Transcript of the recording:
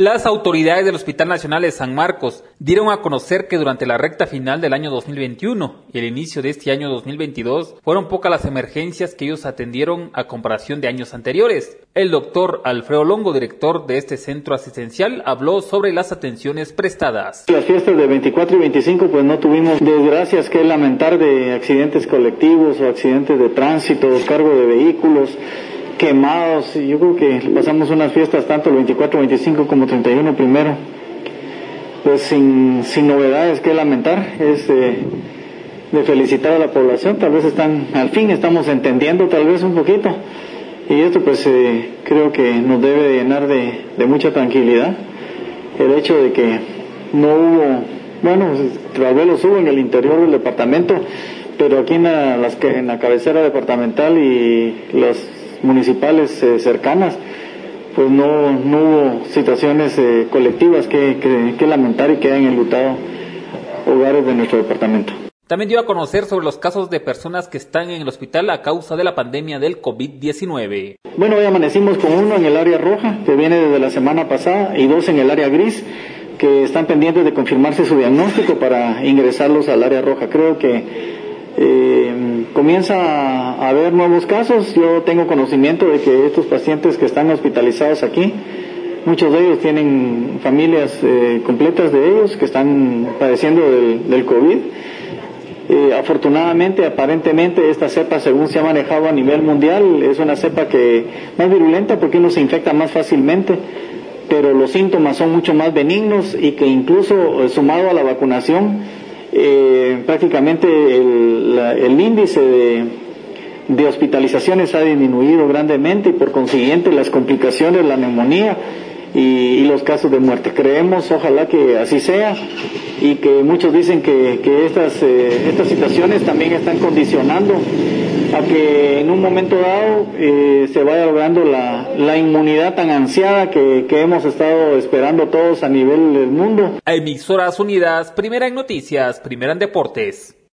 Las autoridades del Hospital Nacional de San Marcos dieron a conocer que durante la recta final del año 2021 y el inicio de este año 2022 fueron pocas las emergencias que ellos atendieron a comparación de años anteriores. El doctor Alfredo Longo, director de este centro asistencial, habló sobre las atenciones prestadas. Las fiestas de 24 y 25 pues no tuvimos desgracias que lamentar de accidentes colectivos o accidentes de tránsito, cargo de vehículos quemados. Yo creo que pasamos unas fiestas tanto el 24, 25 como 31 primero. Pues sin, sin novedades que lamentar. Es de felicitar a la población. Tal vez están, al fin estamos entendiendo tal vez un poquito. Y esto pues eh, creo que nos debe llenar de, de mucha tranquilidad. El hecho de que no hubo, bueno, tal vez los hubo en el interior del departamento, pero aquí en la, en la cabecera departamental y los municipales eh, cercanas, pues no, no hubo situaciones eh, colectivas que, que, lamentar y que hayan enlutado hogares de nuestro departamento. También dio a conocer sobre los casos de personas que están en el hospital a causa de la pandemia del COVID-19. Bueno, hoy amanecimos con uno en el área roja, que viene desde la semana pasada, y dos en el área gris, que están pendientes de confirmarse su diagnóstico para ingresarlos al área roja. Creo que eh, comienza a haber nuevos casos. Yo tengo conocimiento de que estos pacientes que están hospitalizados aquí, muchos de ellos tienen familias eh, completas de ellos que están padeciendo del, COVID. Eh, afortunadamente, aparentemente, esta cepa, según se ha manejado a nivel mundial, es una cepa que más virulenta porque uno se infecta más fácilmente, pero los síntomas son mucho más benignos y que incluso sumado a la vacunación, eh, prácticamente el, el índice de, hospitalizaciones ha disminuido grandemente y por consiguiente las complicaciones, la neumonía y, los casos de muerte. Creemos, ojalá que así sea y que muchos dicen que, que estas, eh, estas situaciones también están condicionando a que en un momento dado eh, se vaya logrando la, la inmunidad tan ansiada que, que, hemos estado esperando todos a nivel del mundo. Emisoras Unidas, primera en noticias, primera en deportes.